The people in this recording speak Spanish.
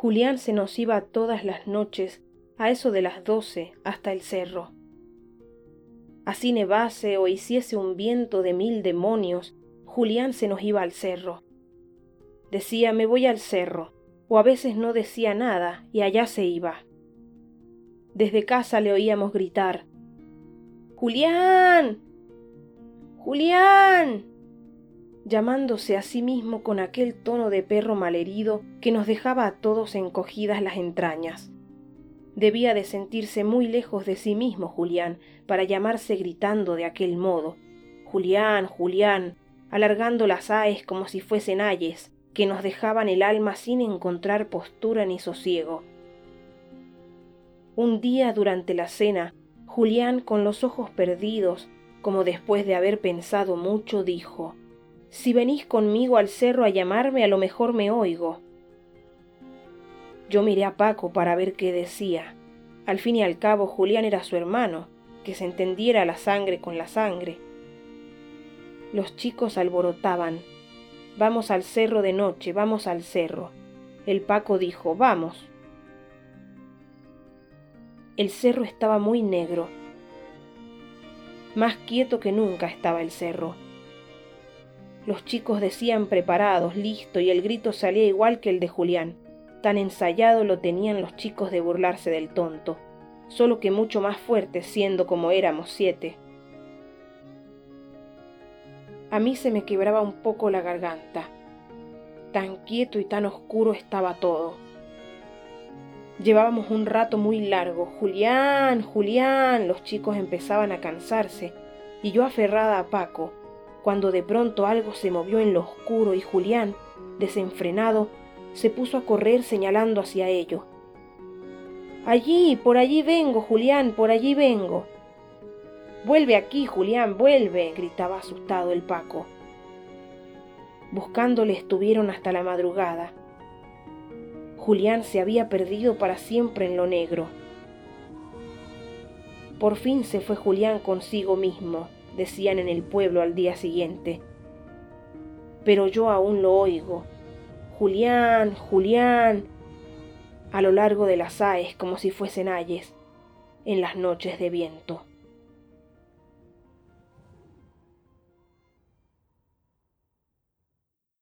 Julián se nos iba todas las noches, a eso de las doce, hasta el cerro. Así nevase o hiciese un viento de mil demonios, Julián se nos iba al cerro. Decía, me voy al cerro, o a veces no decía nada y allá se iba. Desde casa le oíamos gritar, Julián, Julián, llamándose a sí mismo con aquel tono de perro malherido que nos dejaba a todos encogidas las entrañas. Debía de sentirse muy lejos de sí mismo Julián para llamarse gritando de aquel modo. Julián, Julián, alargando las aes como si fuesen ayes, que nos dejaban el alma sin encontrar postura ni sosiego. Un día durante la cena, Julián, con los ojos perdidos, como después de haber pensado mucho, dijo, Si venís conmigo al cerro a llamarme, a lo mejor me oigo. Yo miré a Paco para ver qué decía. Al fin y al cabo, Julián era su hermano, que se entendiera la sangre con la sangre. Los chicos alborotaban. Vamos al cerro de noche, vamos al cerro. El Paco dijo, vamos. El cerro estaba muy negro. Más quieto que nunca estaba el cerro. Los chicos decían preparados, listo, y el grito salía igual que el de Julián. Tan ensayado lo tenían los chicos de burlarse del tonto, solo que mucho más fuerte siendo como éramos siete. A mí se me quebraba un poco la garganta. Tan quieto y tan oscuro estaba todo. Llevábamos un rato muy largo. Julián, Julián. Los chicos empezaban a cansarse y yo aferrada a Paco, cuando de pronto algo se movió en lo oscuro y Julián, desenfrenado, se puso a correr señalando hacia ello. Allí, por allí vengo, Julián, por allí vengo. Vuelve aquí, Julián, vuelve, gritaba asustado el Paco. Buscándole estuvieron hasta la madrugada. Julián se había perdido para siempre en lo negro. Por fin se fue Julián consigo mismo, decían en el pueblo al día siguiente. Pero yo aún lo oigo. Julián, Julián, a lo largo de las aes como si fuesen ayes, en las noches de viento.